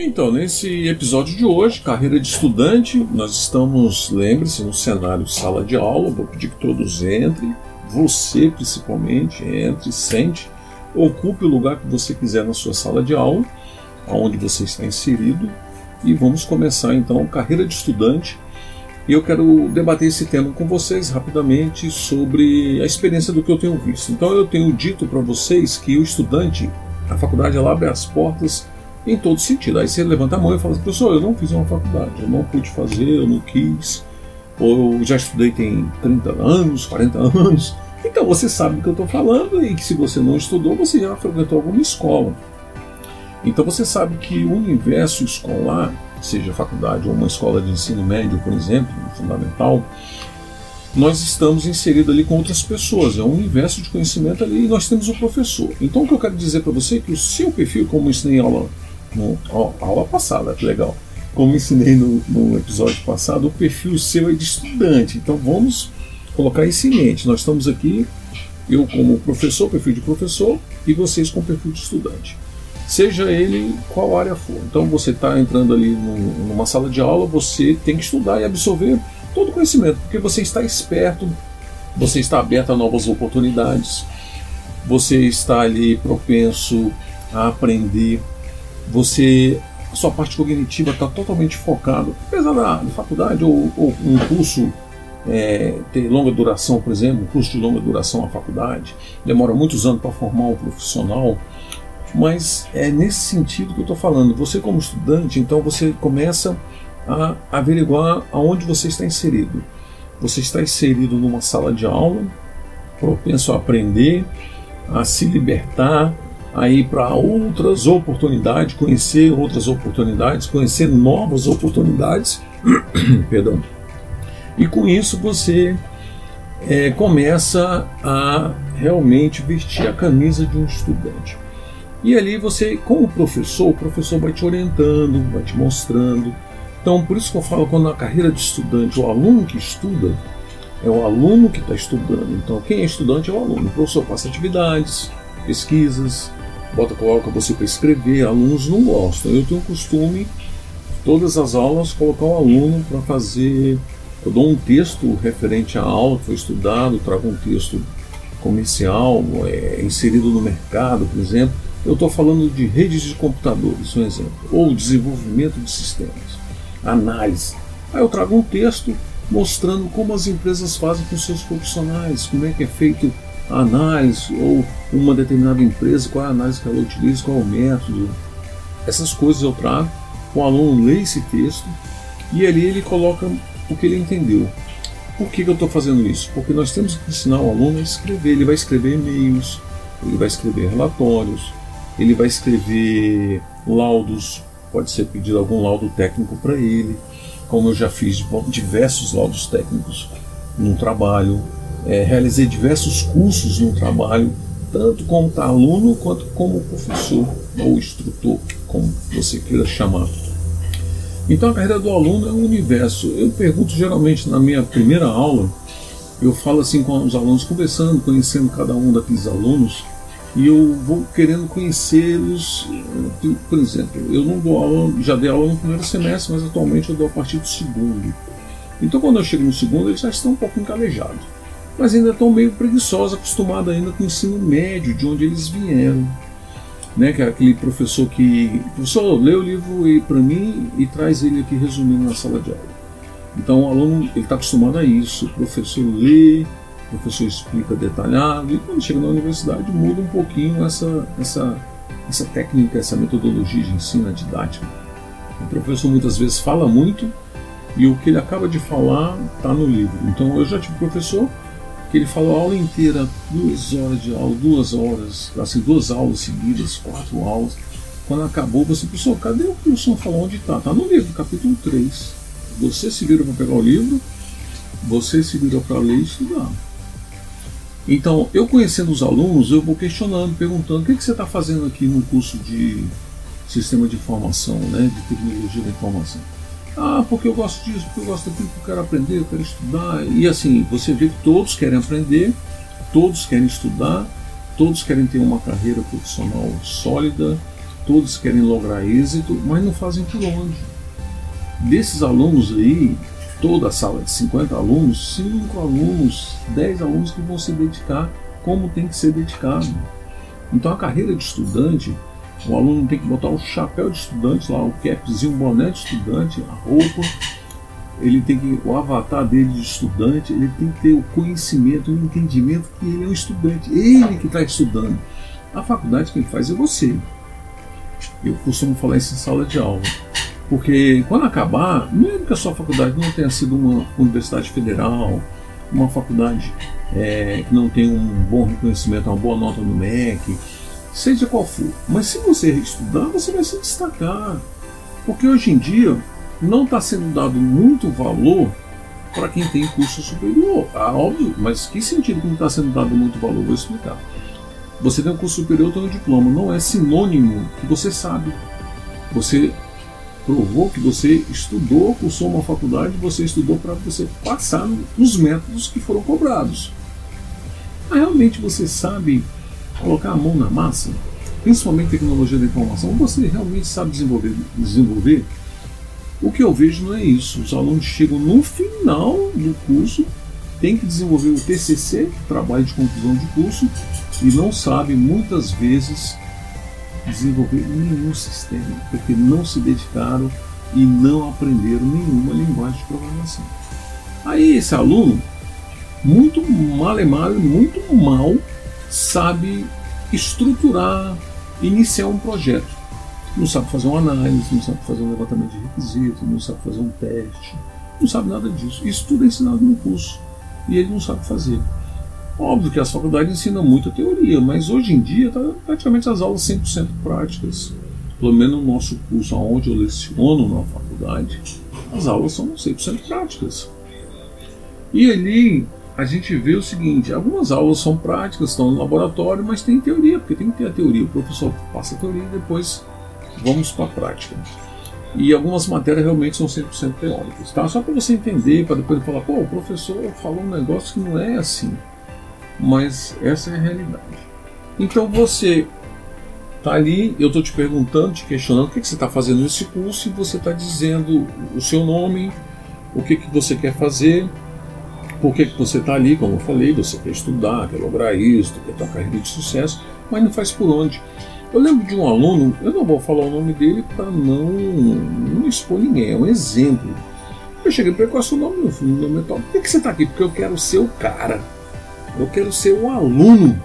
Então, nesse episódio de hoje, carreira de estudante, nós estamos, lembre-se, no cenário sala de aula. Vou pedir que todos entrem, você principalmente, entre, sente, ocupe o lugar que você quiser na sua sala de aula, aonde você está inserido, e vamos começar então carreira de estudante. E eu quero debater esse tema com vocês rapidamente sobre a experiência do que eu tenho visto. Então, eu tenho dito para vocês que o estudante, a faculdade ela abre as portas em todo sentido. Aí você levanta a mão e fala assim, professor, eu não fiz uma faculdade, eu não pude fazer, eu não quis, ou eu já estudei tem 30 anos, 40 anos. Então você sabe do que eu estou falando e que se você não estudou, você já frequentou alguma escola. Então você sabe que o universo escolar, seja faculdade ou uma escola de ensino médio, por exemplo, fundamental, nós estamos inseridos ali com outras pessoas, é um universo de conhecimento ali e nós temos o professor. Então o que eu quero dizer para você é que o seu perfil, como ensinei aula no, ó, aula passada, que legal. Como ensinei no, no episódio passado, o perfil seu é de estudante. Então vamos colocar isso em mente. Nós estamos aqui, eu como professor, perfil de professor, e vocês com perfil de estudante. Seja ele qual área for. Então você está entrando ali numa sala de aula, você tem que estudar e absorver todo o conhecimento, porque você está esperto, você está aberto a novas oportunidades, você está ali propenso a aprender você a sua parte cognitiva está totalmente focada, apesar da, da faculdade ou, ou, um curso é, ter longa duração, por exemplo, um curso de longa duração na faculdade, demora muitos anos para formar um profissional, mas é nesse sentido que eu estou falando. Você como estudante, então você começa a averiguar aonde você está inserido. Você está inserido numa sala de aula, propenso a aprender, a se libertar, a ir para outras oportunidades, conhecer outras oportunidades, conhecer novas oportunidades, perdão. E com isso você é, começa a realmente vestir a camisa de um estudante. E ali você, como professor, o professor vai te orientando, vai te mostrando. Então, por isso que eu falo, quando na carreira de estudante, o aluno que estuda é o aluno que está estudando. Então, quem é estudante é o aluno. O professor passa atividades, pesquisas, bota coloca você para escrever, alunos não gostam. Eu tenho o costume, todas as aulas, colocar o aluno para fazer. Eu dou um texto referente à aula que foi estudado, trago um texto comercial, é, inserido no mercado, por exemplo. Eu estou falando de redes de computadores, um exemplo, ou desenvolvimento de sistemas, análise. Aí eu trago um texto mostrando como as empresas fazem com seus profissionais, como é que é feito análise ou uma determinada empresa, qual é a análise que ela utiliza, qual é o método. Essas coisas eu trago, o aluno lê esse texto e ali ele coloca o que ele entendeu. Por que, que eu estou fazendo isso? Porque nós temos que ensinar o aluno a escrever. Ele vai escrever e-mails, ele vai escrever relatórios, ele vai escrever laudos, pode ser pedido algum laudo técnico para ele, como eu já fiz diversos laudos técnicos no trabalho, é, realizei diversos cursos no trabalho, tanto como aluno quanto como professor ou instrutor, como você queira chamar. Então a carreira do aluno é um universo. Eu pergunto geralmente na minha primeira aula, eu falo assim com os alunos, conversando, conhecendo cada um daqueles alunos, e eu vou querendo conhecê-los. Por exemplo, eu não dou aula, já dei aula no primeiro semestre, mas atualmente eu dou a partir do segundo. Então quando eu chego no segundo, eles já estão um pouco encalejados mas ainda estão meio preguiçosos, acostumados ainda com o ensino médio, de onde eles vieram. Né, que é aquele professor que. Professor, lê o livro para mim e traz ele aqui resumindo na sala de aula. Então o aluno está acostumado a isso. O professor lê, o professor explica detalhado, e quando chega na universidade muda um pouquinho essa, essa, essa técnica, essa metodologia de ensino, a didática. O professor muitas vezes fala muito E o que ele acaba de falar está no livro. Então eu já tive professor que ele falou a aula inteira, duas horas de aula, duas horas, assim, duas aulas seguidas, quatro aulas. Quando acabou, você pensou, cadê o que o senhor falou onde está? Está no livro, capítulo 3. Você se vira para pegar o livro, você se vira para ler e estudar. Então, eu conhecendo os alunos, eu vou questionando, perguntando o que, que você está fazendo aqui no curso de sistema de informação, né, de tecnologia da informação. Ah, porque eu gosto disso, porque eu gosto daquilo, porque eu quero aprender, eu quero estudar. E assim, você vê que todos querem aprender, todos querem estudar, todos querem ter uma carreira profissional sólida, todos querem lograr êxito, mas não fazem por onde. Desses alunos aí, toda a sala de 50 alunos, 5 alunos, 10 alunos que vão se dedicar como tem que ser dedicado. Então a carreira de estudante, o aluno tem que botar o chapéu de estudante lá, o capzinho, o boné de estudante, a roupa, ele tem que, o avatar dele de estudante, ele tem que ter o conhecimento, o entendimento que ele é um estudante, ele que está estudando. A faculdade quem faz é você. Eu costumo falar isso em sala de aula. Porque quando acabar, mesmo que a sua faculdade não tenha sido uma universidade federal, uma faculdade é, que não tem um bom reconhecimento, uma boa nota no MEC, seja qual for, mas se você estudar, você vai se destacar. Porque hoje em dia não está sendo dado muito valor para quem tem curso superior. Ah, óbvio, mas que sentido que não está sendo dado muito valor? Vou explicar. Você tem um curso superior, tem um diploma, não é sinônimo que você sabe. Você provou que você estudou, cursou uma faculdade, você estudou para você passar nos métodos que foram cobrados. Mas realmente você sabe colocar a mão na massa, principalmente tecnologia da informação, você realmente sabe desenvolver, desenvolver? O que eu vejo não é isso. Os alunos chegam no final do curso, têm que desenvolver o TCC, trabalho de conclusão de curso, e não sabem muitas vezes desenvolver nenhum sistema, porque não se dedicaram e não aprenderam nenhuma linguagem de programação. Aí esse aluno, muito malemar, muito mal, sabe estruturar, iniciar um projeto. Não sabe fazer uma análise, não sabe fazer um levantamento de requisitos, não sabe fazer um teste, não sabe nada disso. Isso tudo é ensinado no curso e ele não sabe fazer. Óbvio que as faculdades ensinam muita teoria, mas hoje em dia tá praticamente as aulas 100% práticas. Pelo menos no nosso curso, onde eu leciono na faculdade, as aulas são 100% práticas. E ali a gente vê o seguinte: algumas aulas são práticas, estão no laboratório, mas tem teoria, porque tem que ter a teoria. O professor passa a teoria e depois vamos para a prática. E algumas matérias realmente são 100% teóricas, tá? Só para você entender, para depois falar, pô, o professor falou um negócio que não é assim mas essa é a realidade. Então você está ali, eu estou te perguntando, te questionando o que, que você está fazendo nesse curso e você está dizendo o seu nome, o que, que você quer fazer, por que, você está ali, como eu falei, você quer estudar, quer lograr isso, quer ter uma carreira de sucesso, mas não faz por onde. Eu lembro de um aluno, eu não vou falar o nome dele para não, não expor ninguém, é um exemplo. Eu cheguei para ele, o seu nome? Meu é. Por que, que você está aqui? Porque eu quero ser o cara eu quero ser um aluno.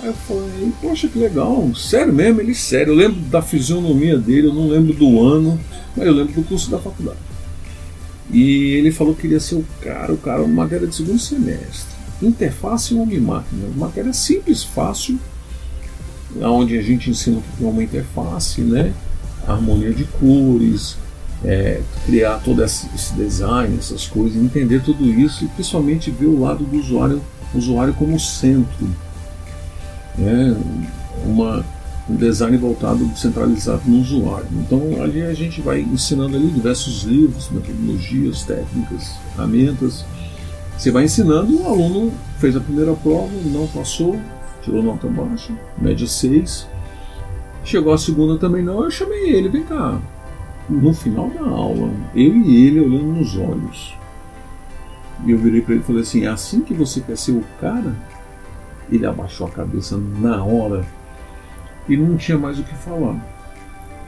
Aí eu falei, poxa, que legal, sério mesmo, ele sério. Eu lembro da fisionomia dele, eu não lembro do ano, mas eu lembro do curso da faculdade. E ele falou que queria ser o cara, o cara, uma matéria de segundo semestre. Interface homem-máquina, matéria simples, fácil, onde a gente ensina o que é uma interface, né? harmonia de cores, é, criar todo esse design, essas coisas, entender tudo isso e principalmente ver o lado do usuário, usuário como centro. Né? Uma, um design voltado, centralizado no usuário. Então ali a gente vai ensinando ali diversos livros, metodologias, técnicas, ferramentas. Você vai ensinando, o aluno fez a primeira prova, não passou, tirou nota baixa, média 6. Chegou a segunda também não, eu chamei ele, vem cá, no final da aula, eu e ele olhando nos olhos. E eu virei para ele e falei assim: é assim que você quer ser o cara? Ele abaixou a cabeça na hora e não tinha mais o que falar.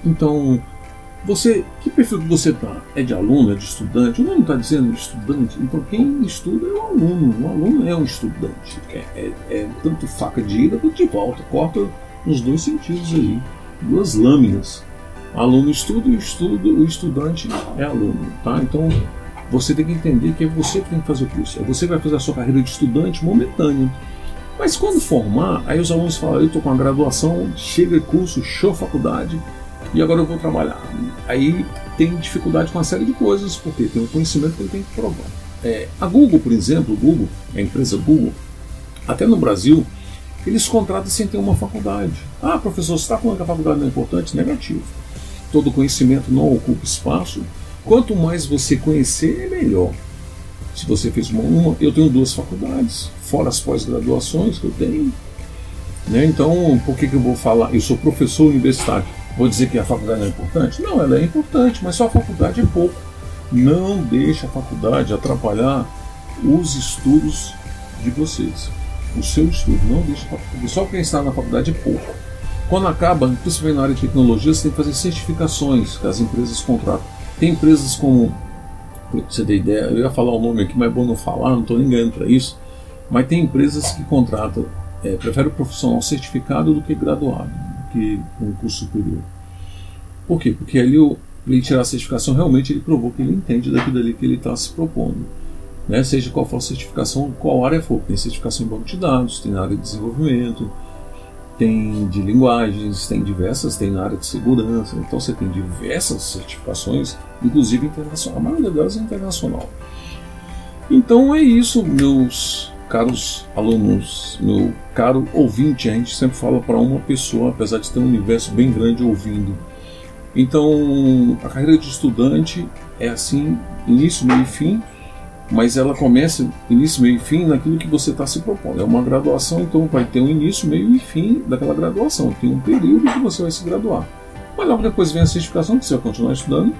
Então, você, que perfil que você tá? É de aluno, é de estudante? O nome está dizendo estudante. Então, quem estuda é o aluno. O aluno é um estudante. É, é, é tanto faca de ida quanto de volta. Corta nos dois sentidos aí, duas lâminas. Aluno estuda e estudo, o estudante é aluno, tá? Então você tem que entender que é você que tem que fazer o curso. É você que vai fazer a sua carreira de estudante momentânea. Mas quando formar, aí os alunos falam, eu estou com a graduação, chega curso, show faculdade, e agora eu vou trabalhar. Aí tem dificuldade com uma série de coisas, porque tem um conhecimento que ele tem que provar. É, a Google, por exemplo, Google, a empresa Google, até no Brasil, eles contratam sem ter uma faculdade. Ah, professor, você está falando que a faculdade não é importante? Negativo. Todo conhecimento não ocupa espaço. Quanto mais você conhecer, é melhor. Se você fez uma, uma eu tenho duas faculdades, fora as pós-graduações que eu tenho. Né? Então, por que, que eu vou falar? Eu sou professor universitário. Vou dizer que a faculdade não é importante? Não, ela é importante, mas só a faculdade é pouco. Não deixe a faculdade atrapalhar os estudos de vocês. O seu estudo, não deixe a faculdade. Só quem está na faculdade é pouco. Quando acaba, principalmente na área de tecnologia, você tem que fazer certificações que as empresas contratam. Tem empresas como, pra você ter ideia, eu ia falar o nome aqui, mas é bom não falar, não estou nem ganhando para isso. Mas tem empresas que contratam, é, prefere o profissional certificado do que graduado que um curso superior. Por quê? Porque ali o, ele tirar a certificação, realmente ele provou que ele entende daquilo ali que ele está se propondo. Né? Seja qual for a certificação, qual área for. Tem certificação em banco de dados, tem na área de desenvolvimento, tem de linguagens, tem diversas, tem na área de segurança. Então você tem diversas certificações, inclusive internacional. A maioria delas é internacional. Então é isso, meus caros alunos, meu caro ouvinte, a gente sempre fala para uma pessoa, apesar de ter um universo bem grande ouvindo. Então, a carreira de estudante é assim, início, meio e fim, mas ela começa início, meio e fim naquilo que você está se propondo. É uma graduação, então vai ter um início, meio e fim daquela graduação. Tem um período que você vai se graduar. Mas logo depois vem a certificação, que você vai continuar estudando.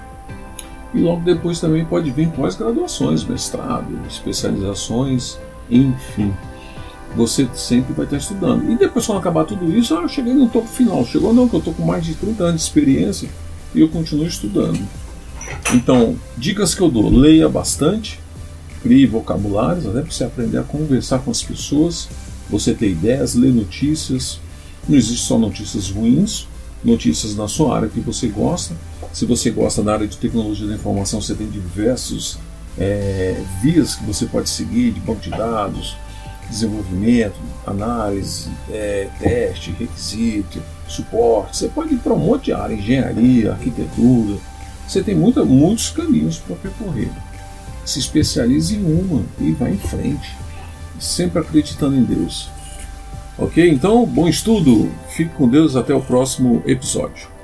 E logo depois também pode vir pós-graduações, mestrado, especializações, enfim, você sempre vai estar estudando. E depois, quando acabar tudo isso, ah, eu cheguei no topo final. Chegou não, que eu estou com mais de 30 anos de experiência e eu continuo estudando. Então, dicas que eu dou: leia bastante, crie vocabulários, até para você aprender a conversar com as pessoas, você ter ideias, ler notícias. Não existe só notícias ruins, notícias na sua área que você gosta. Se você gosta da área de tecnologia da informação, você tem diversos é, vias que você pode seguir de banco de dados, desenvolvimento, análise, é, teste, requisito, suporte. Você pode ir para um monte de área, engenharia, arquitetura. Você tem muita, muitos caminhos para percorrer. Se especialize em uma e vá em frente, sempre acreditando em Deus. Ok? Então, bom estudo. Fique com Deus até o próximo episódio.